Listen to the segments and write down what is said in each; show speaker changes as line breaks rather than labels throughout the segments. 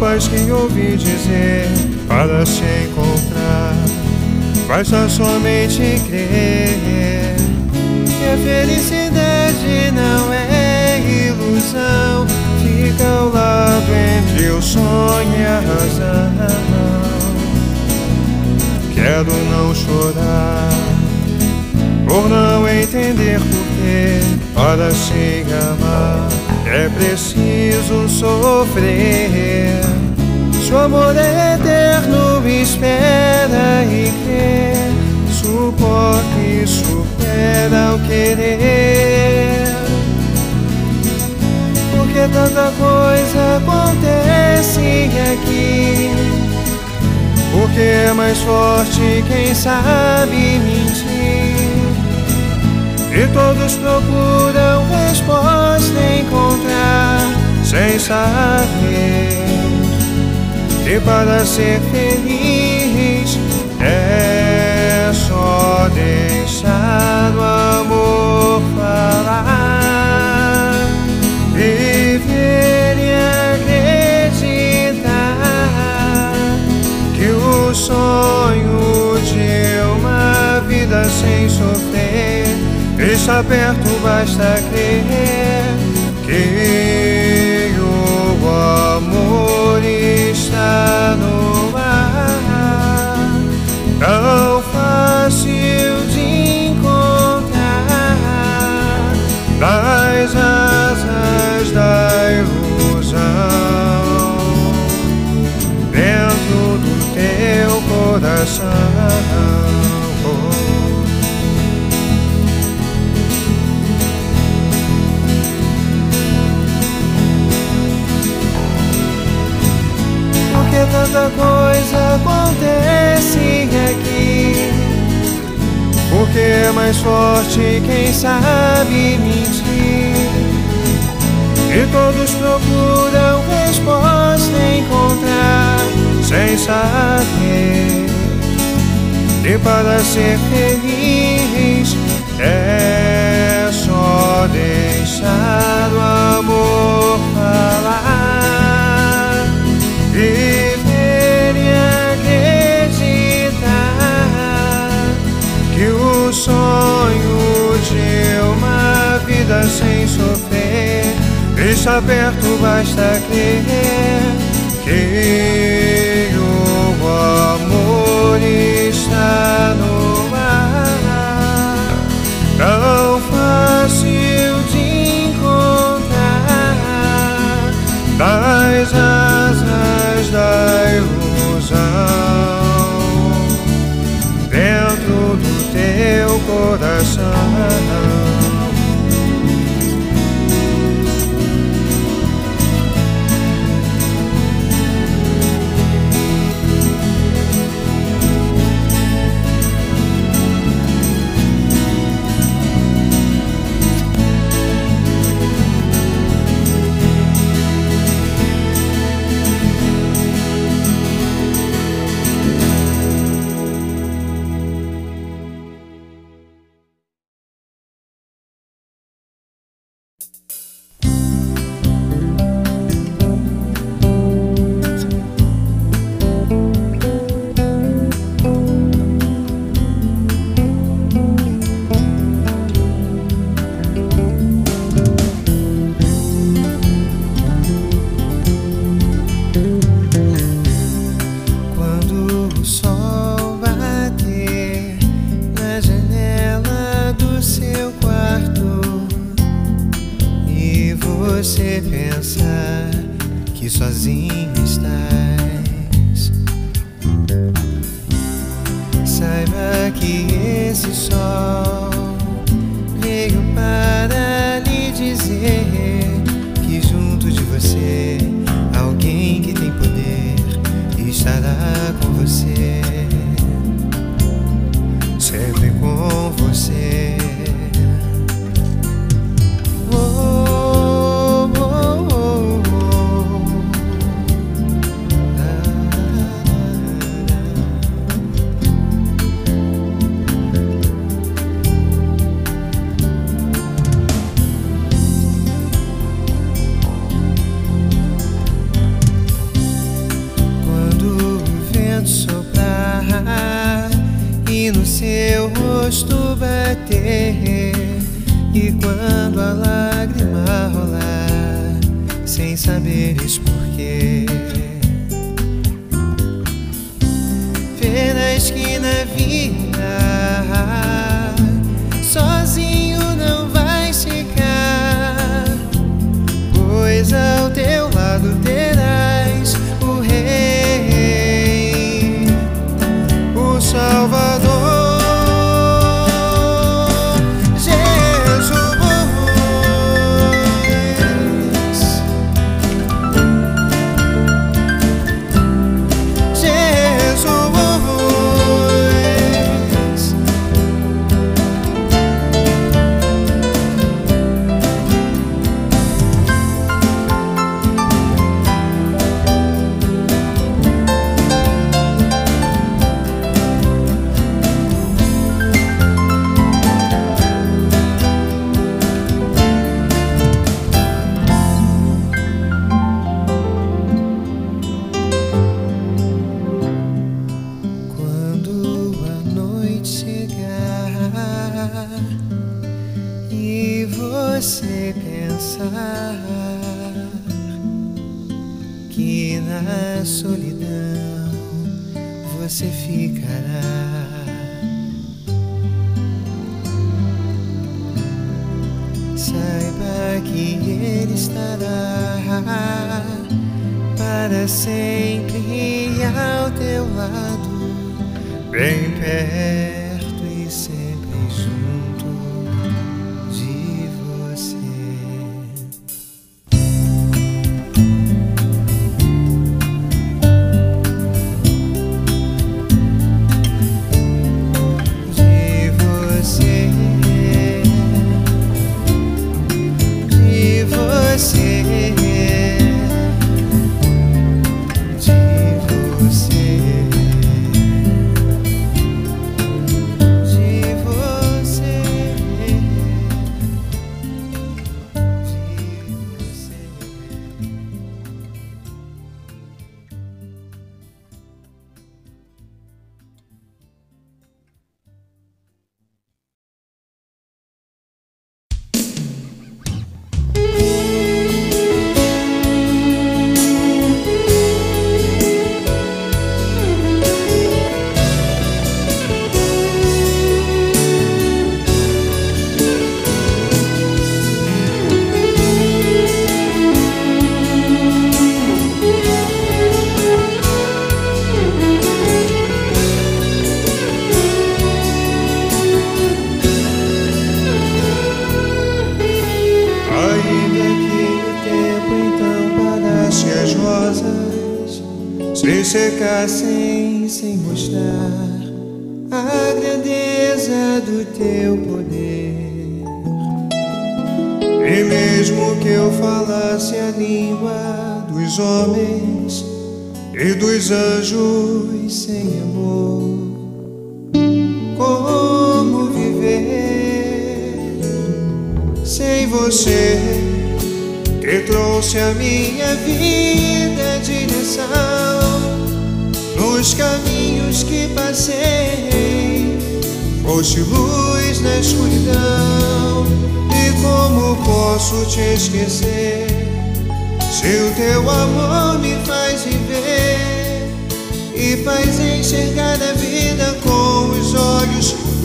paz que ouvi dizer para se encontrar. Basta somente crer que a felicidade não é ilusão. Fica ao lado entre o sonho e a razão. Quero não chorar por não entender porquê para se amar é preciso sofrer. Se o amor eterno, espera e crê. Suporte e supera o querer. Porque tanta coisa acontece aqui. Porque é mais forte quem sabe mentir. E todos procuram resposta encontrar sem saber. Que para ser feliz é só deixar perto, basta crer que o amor está no ar, tão fácil de encontrar das asas da ilusão dentro do teu coração. Tanta coisa acontece aqui. Porque é mais forte quem sabe mentir. E todos procuram resposta encontrar sem saber. E para ser feliz é só deixar o amor falar. Sem sofrer. Está perto, basta crer que o amor está no que esse sol quando a lágrima rolar, sem saber explicar.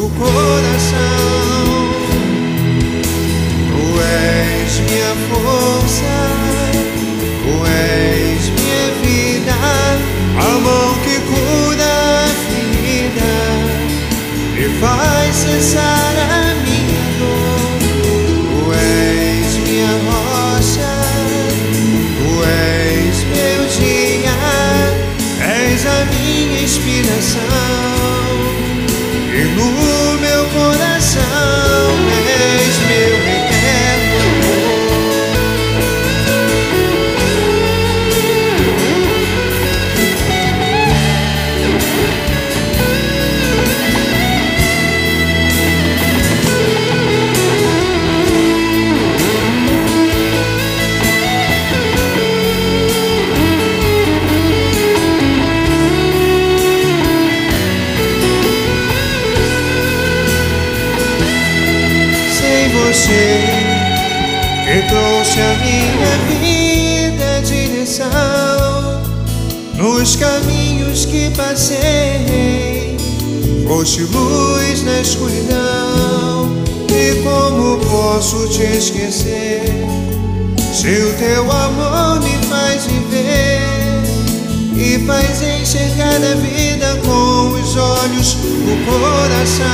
meu coração. Tu és minha força, tu és minha vida, a mão que cura a vida, e faz cessar. Que passei. Foste luz na escuridão e como posso te esquecer? Se o teu amor me faz viver e faz enxergar a vida com os olhos do coração.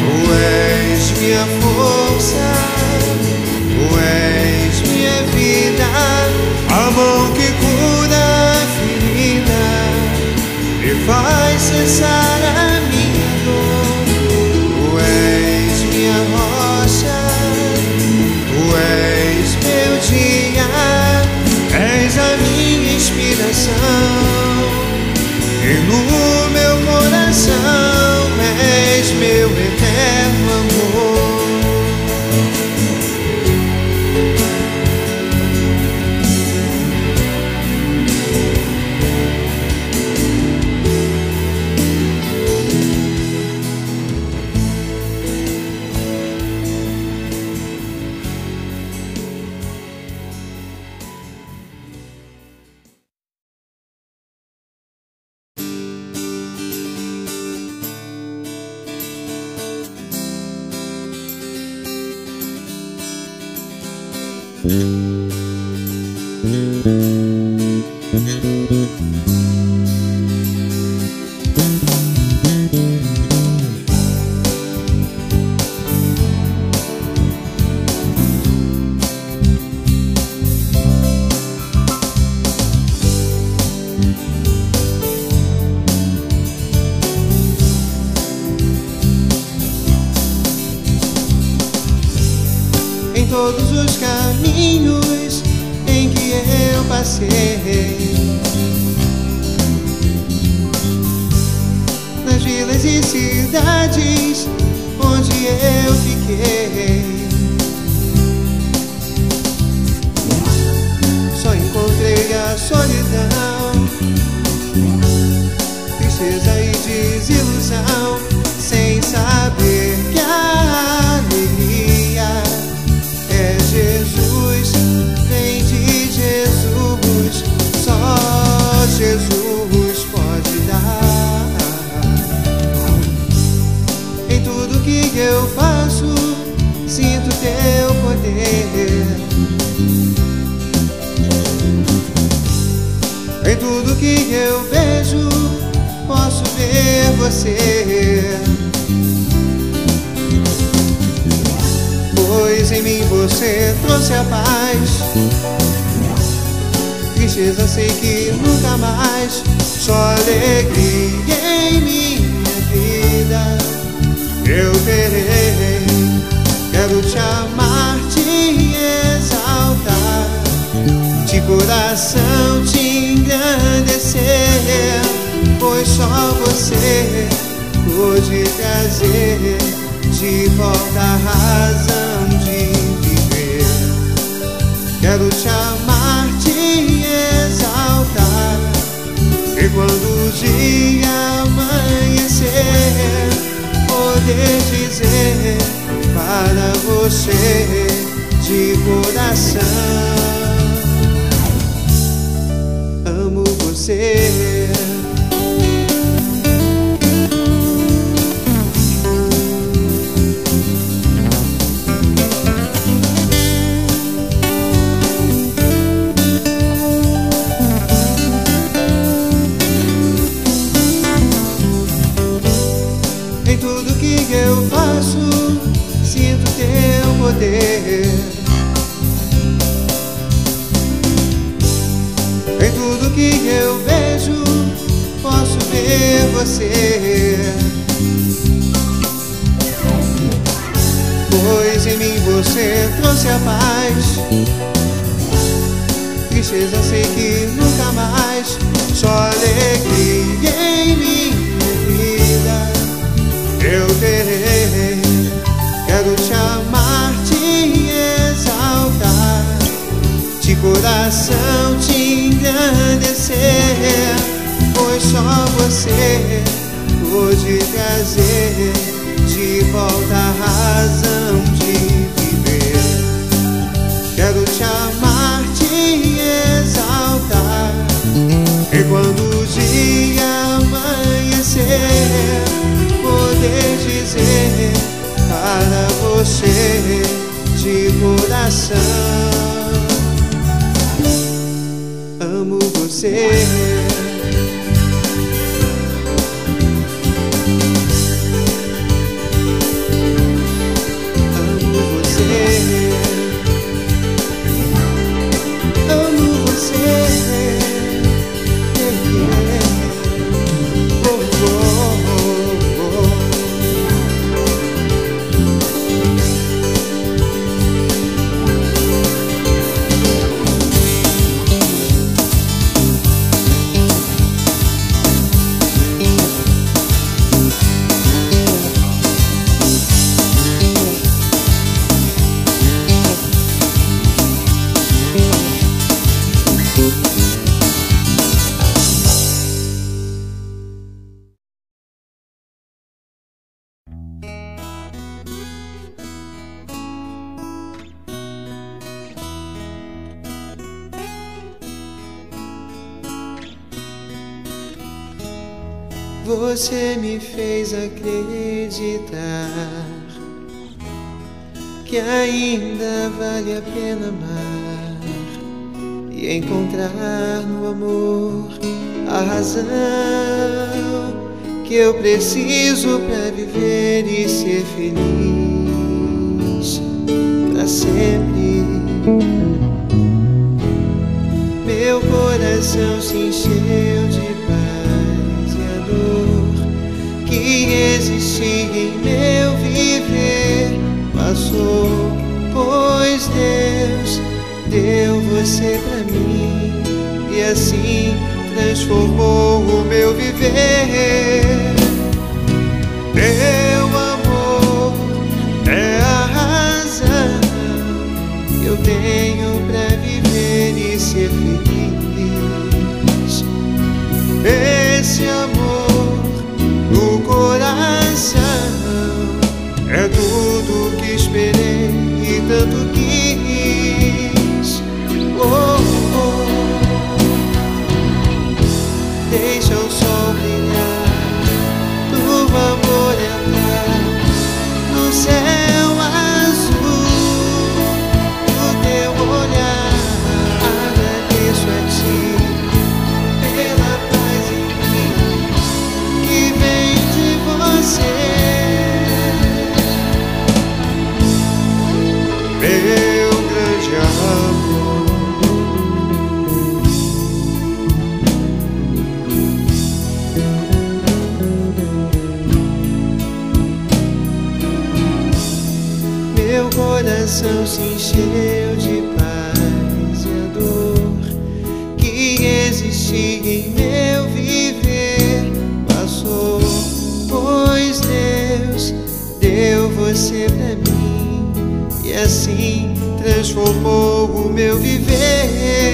Tu és minha força, vilas e cidades onde eu fiquei. Você. Pois em mim você trouxe a paz. Tristeza sei que nunca mais. Só alegria em minha vida eu terei. Quero te amar, te exaltar, de coração te engrandecer. Pois só você pode trazer de volta a razão de viver. Quero te amar, te exaltar, e quando o dia amanhecer, poder dizer para você de coração: Amo você. Amo você. Você me fez acreditar que ainda vale a pena amar e encontrar no amor a razão que eu preciso para viver e ser feliz para sempre. Meu coração se encheu de deu você pra mim e assim transformou o meu viver. Teu amor é a razão que eu tenho encheu de paz e a dor que existia em meu viver passou pois Deus deu você pra mim e assim transformou o meu viver.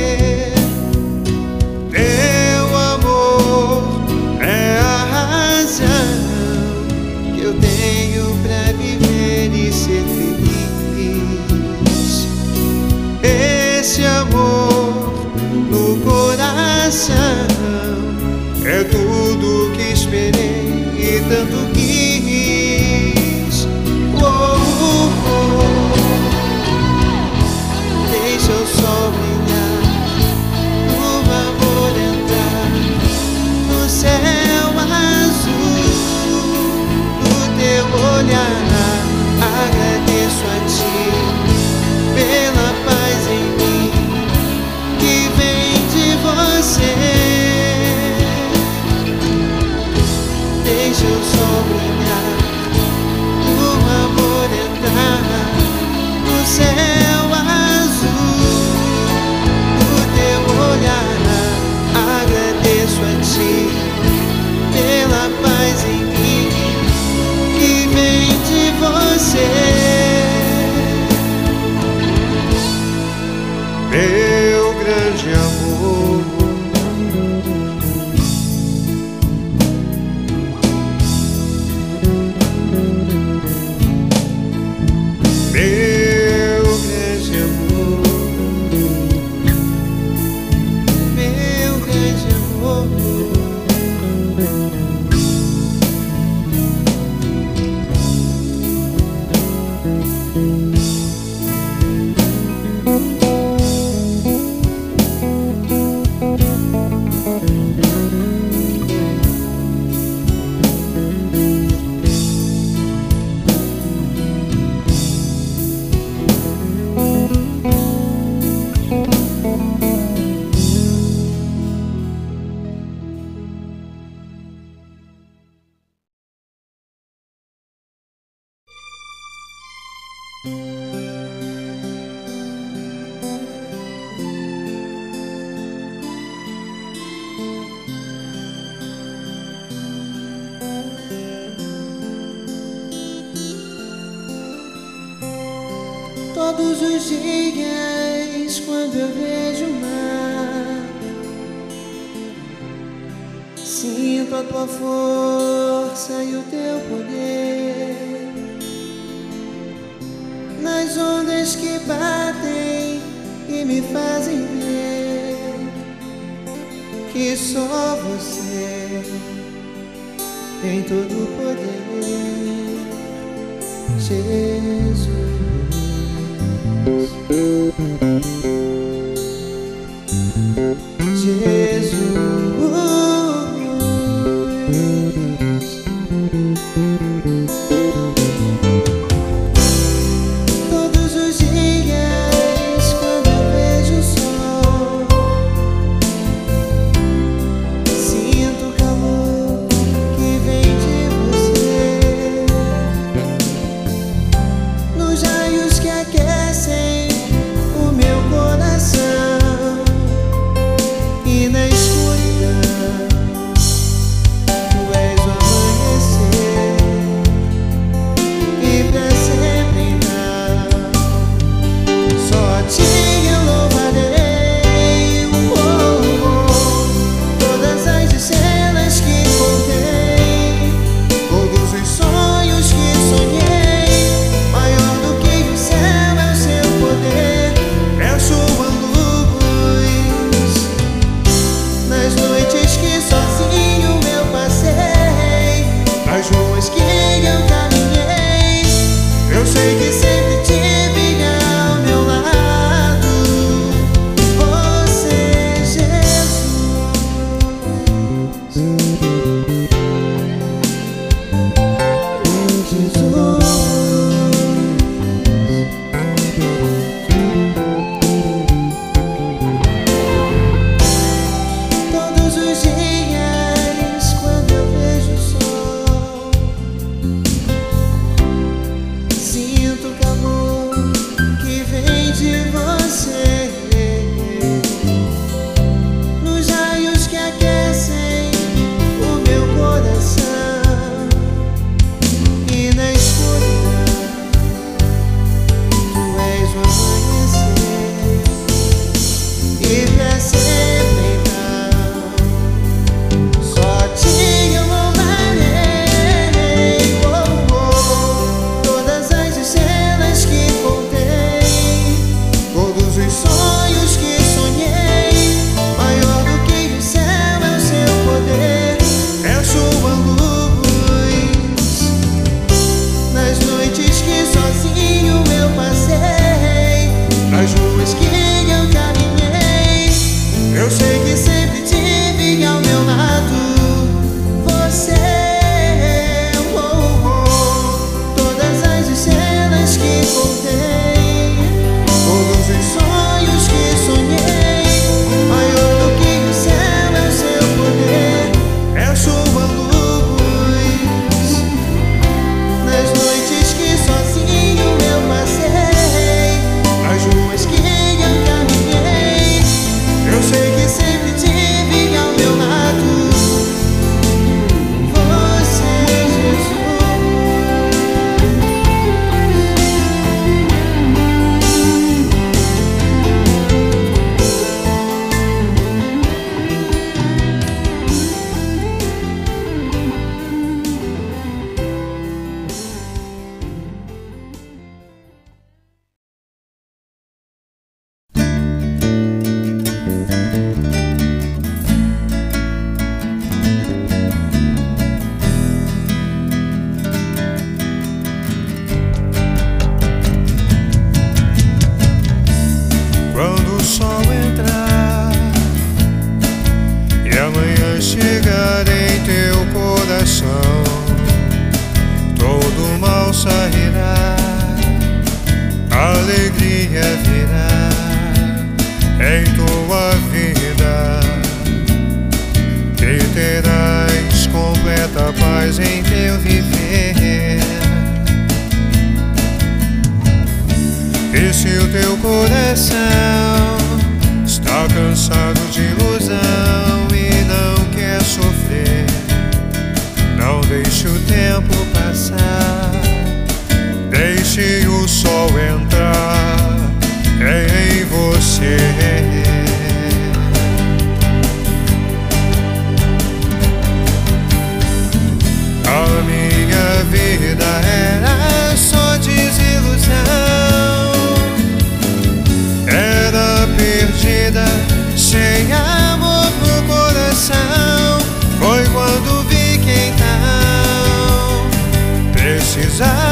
Precisava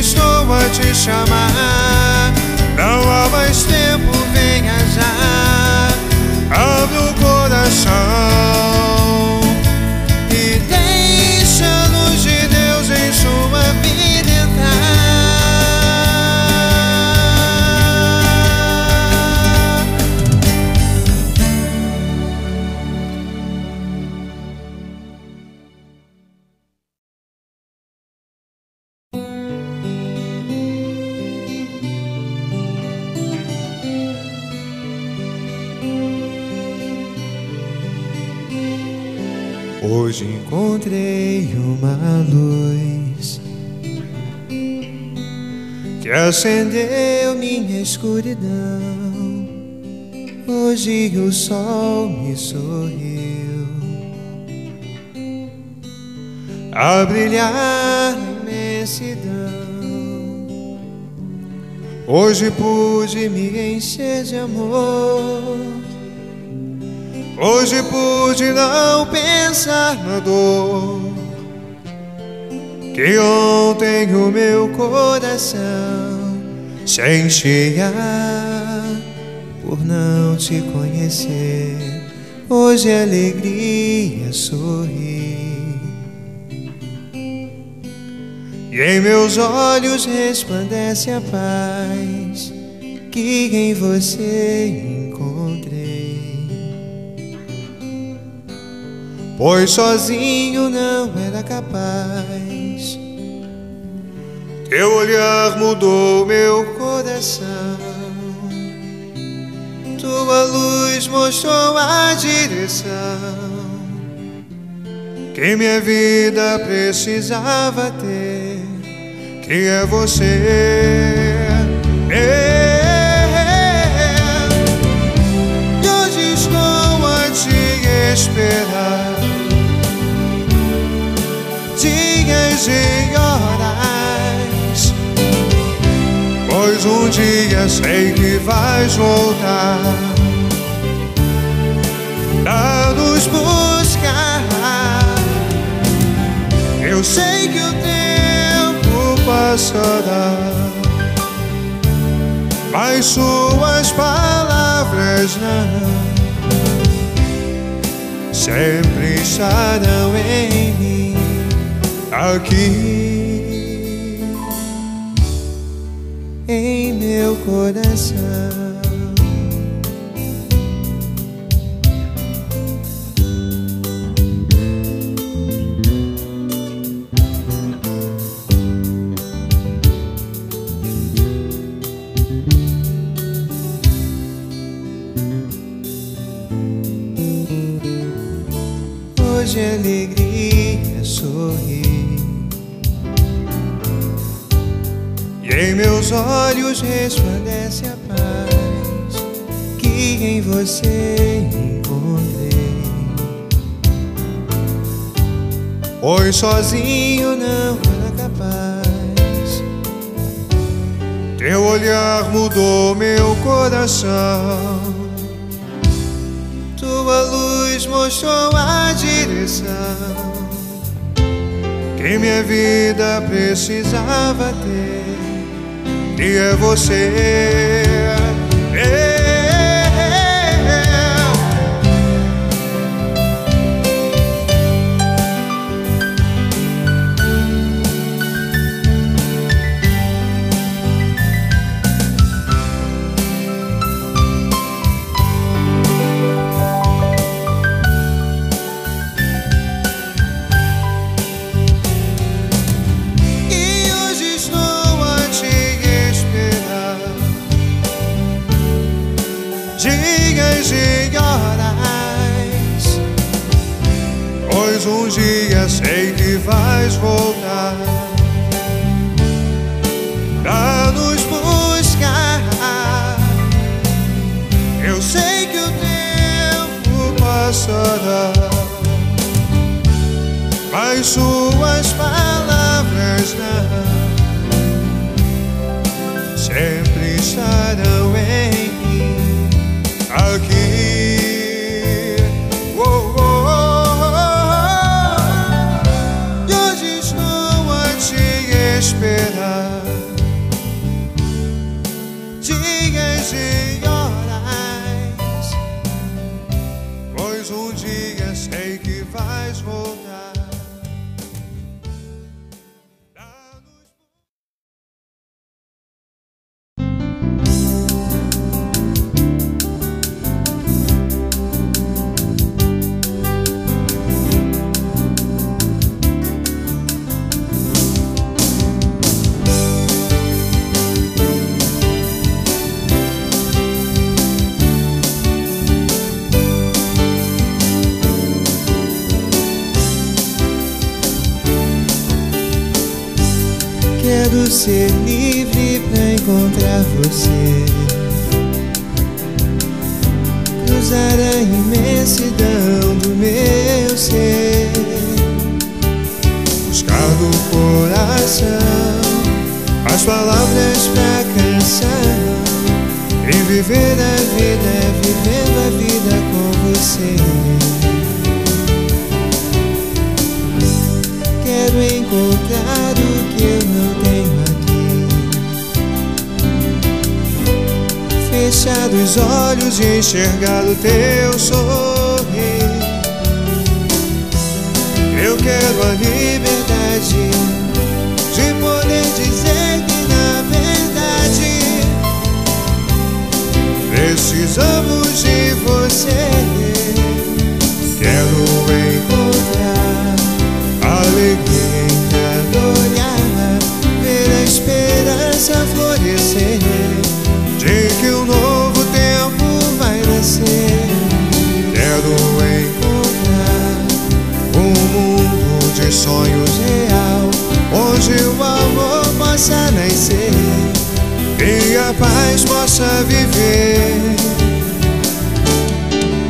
estou a te chamar. Não há mais tempo, venha já. Abre o coração acendeu minha escuridão. Hoje o sol me sorriu a brilhar na imensidão. Hoje pude me encher de amor. Hoje pude não pensar na dor que ontem o meu coração se enchia por não te conhecer. Hoje a alegria sorri e em meus olhos resplandece a paz que em você encontrei. Pois sozinho não era capaz. Teu olhar mudou meu coração. Tua luz mostrou a direção que minha vida precisava ter, que é você. E hoje estou te esperar dias e horas. Pois um dia sei que vais voltar. A nos buscar. Eu sei que o tempo passará, mas suas palavras não sempre estarão em mim. Aqui em meu coração. seus olhos resplandece a paz que em você encontrei. Pois sozinho não era capaz. Teu olhar mudou meu coração. Tua luz mostrou a direção que minha vida precisava ter e é você. Ei. voltar pra nos buscar. Eu sei que o tempo passará, mas suas palavras não sempre estarão. Sua liberdade de poder dizer que na verdade precisamos de você. paz possa viver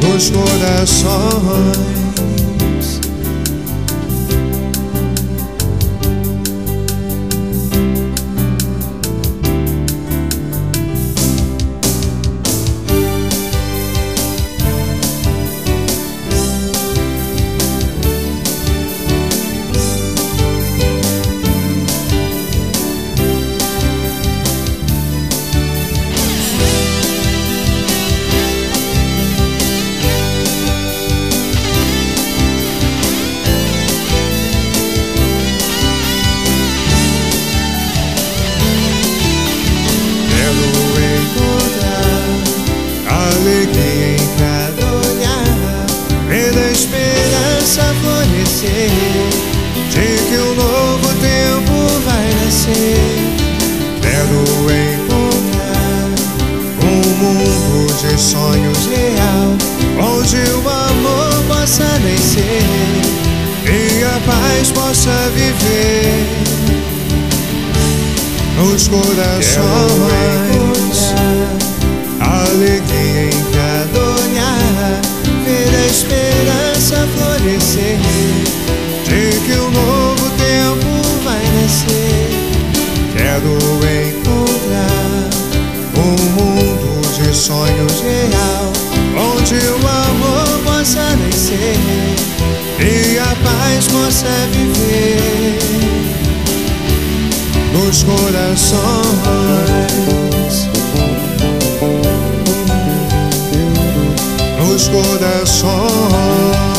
nos corações. Corações. Alegria em cada olhar, ver a esperança florescer, de que um novo tempo vai nascer. Quero encontrar um mundo de sonhos real, onde o amor possa nascer e a paz possa viver nos corações. Nos corações.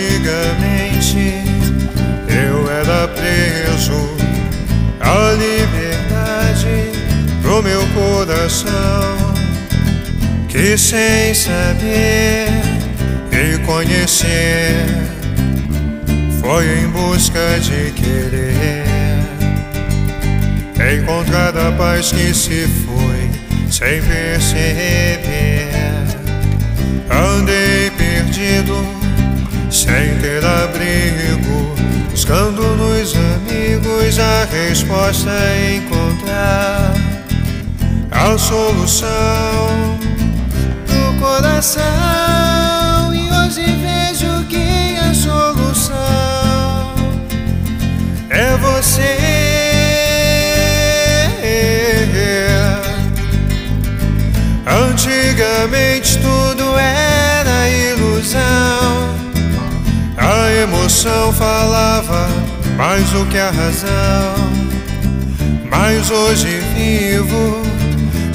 Antigamente eu era preso à liberdade do meu coração que sem saber e conhecer foi em busca de querer encontrar a paz que se foi sem perceber. Andei perdido sem ter abrigo, buscando nos amigos a resposta encontrar a solução do coração. E hoje vejo que a solução é você. Antigamente tudo era ilusão. Emoção falava mais do que a razão. Mas hoje vivo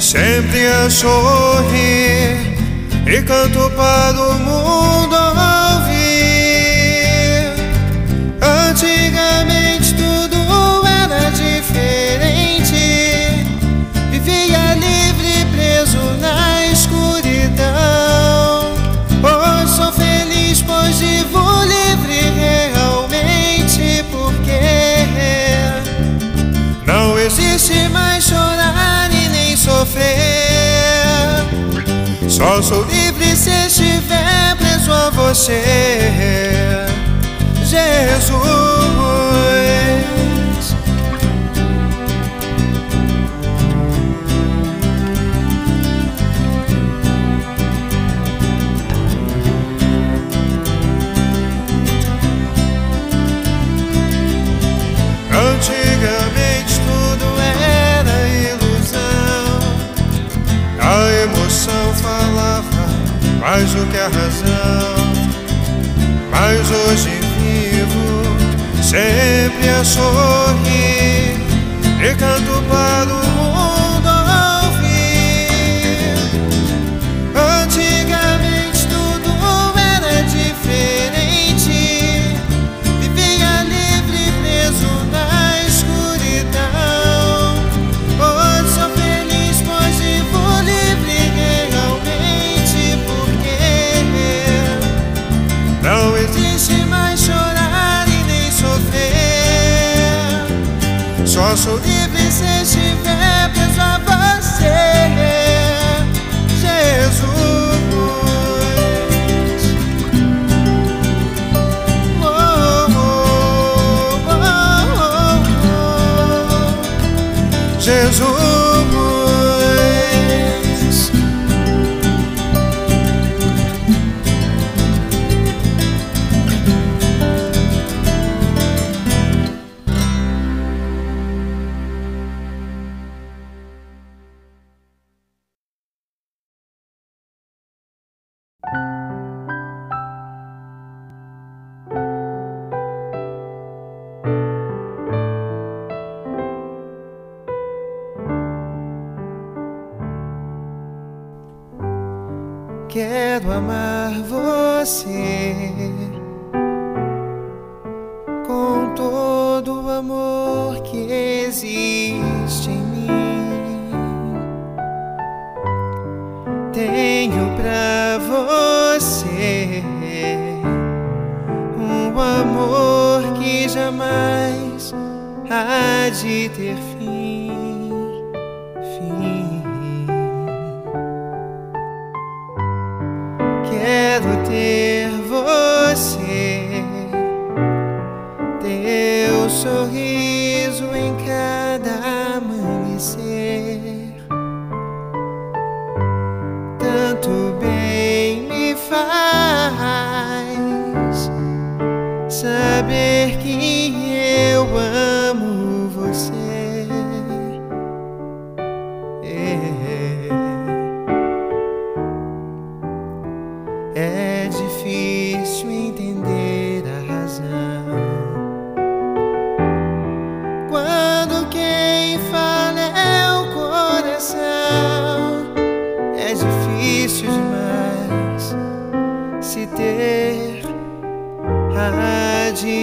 sempre a sorrir e canto para o mundo Só sou livre se estiver preso a você, Jesus. Mais do que a razão. Mas hoje vivo sempre a sorrir e canto para o Só sou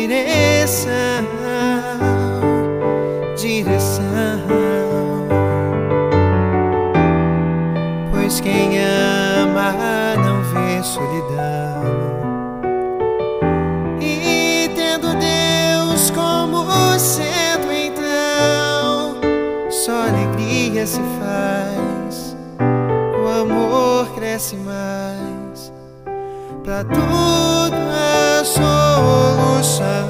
direção, direção. Pois quem ama não vê solidão. E tendo Deus como centro, então só alegria se faz, o amor cresce mais. Pra tudo a solução,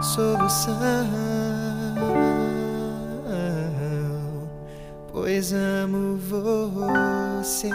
solução. Pois amo você.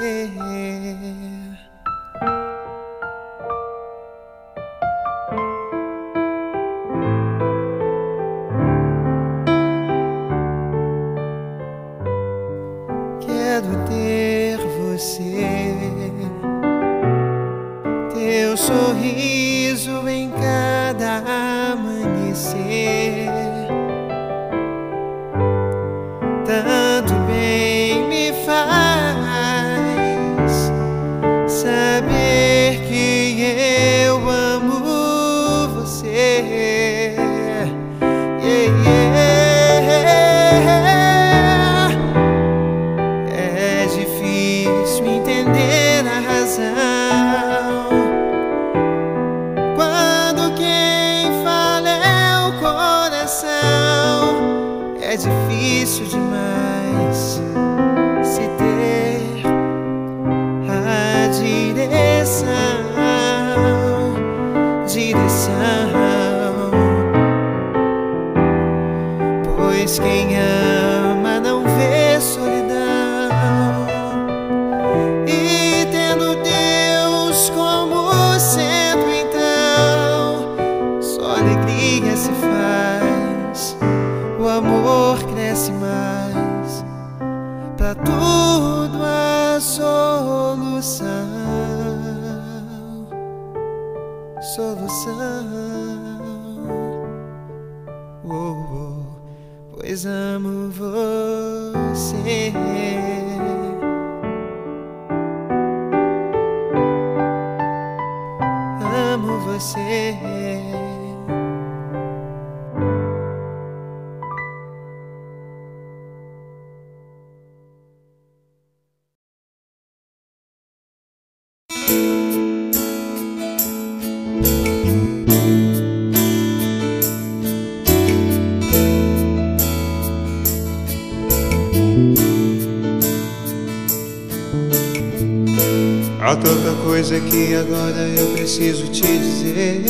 Há tanta coisa que agora eu preciso te dizer.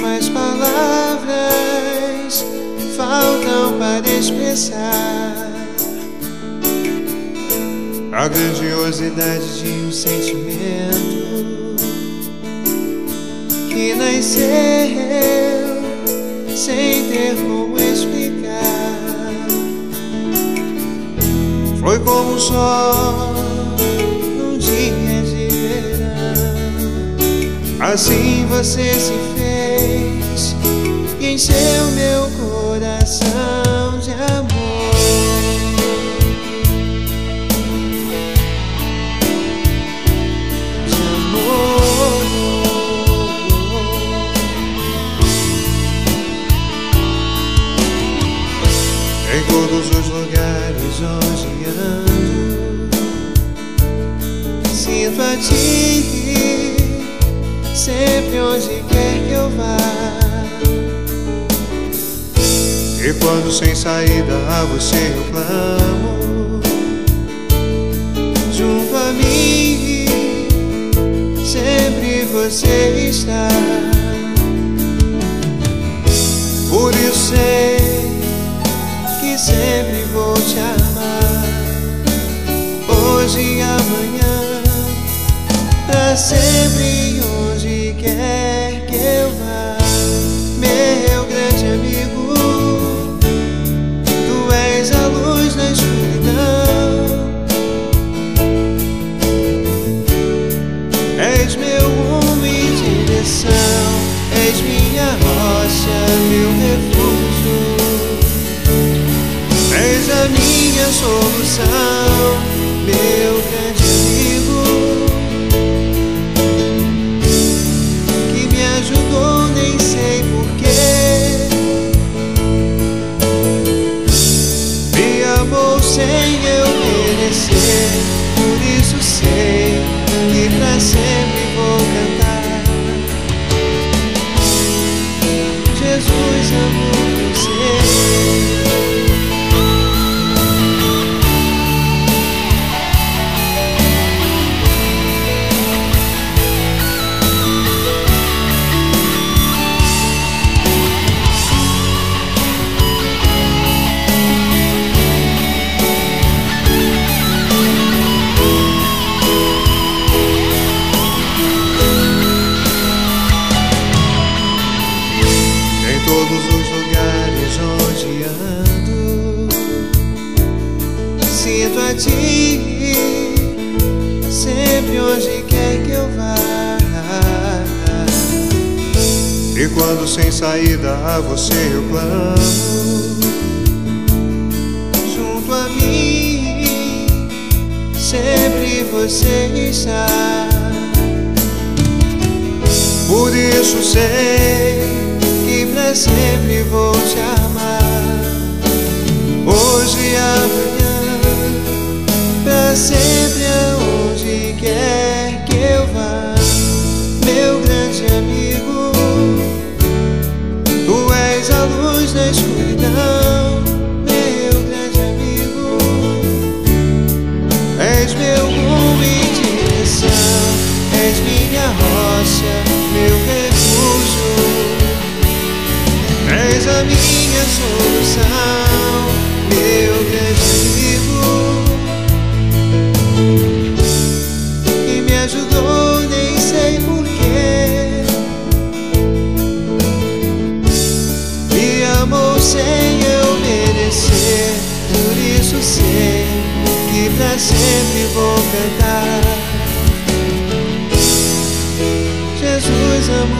Mas palavras faltam para expressar a grandiosidade de um sentimento que nasceu sem ter como explicar. Foi como o sol num dia de verão. Assim você se fez e encheu meu coração de amor. De amor. Em todos os lugares Jorgeando, Sinto a ti Sempre onde quer que eu vá. E quando sem saída a você eu clamo Junto a mim Sempre você está. Por isso sei que sempre sempre, você está. Por isso sei que pra sempre vou te amar. Hoje e amanhã, pra sempre solução, meu grande amigo, que me ajudou, nem sei porquê, me amou sem eu merecer, por isso sei que pra sempre vou cantar. Jesus amo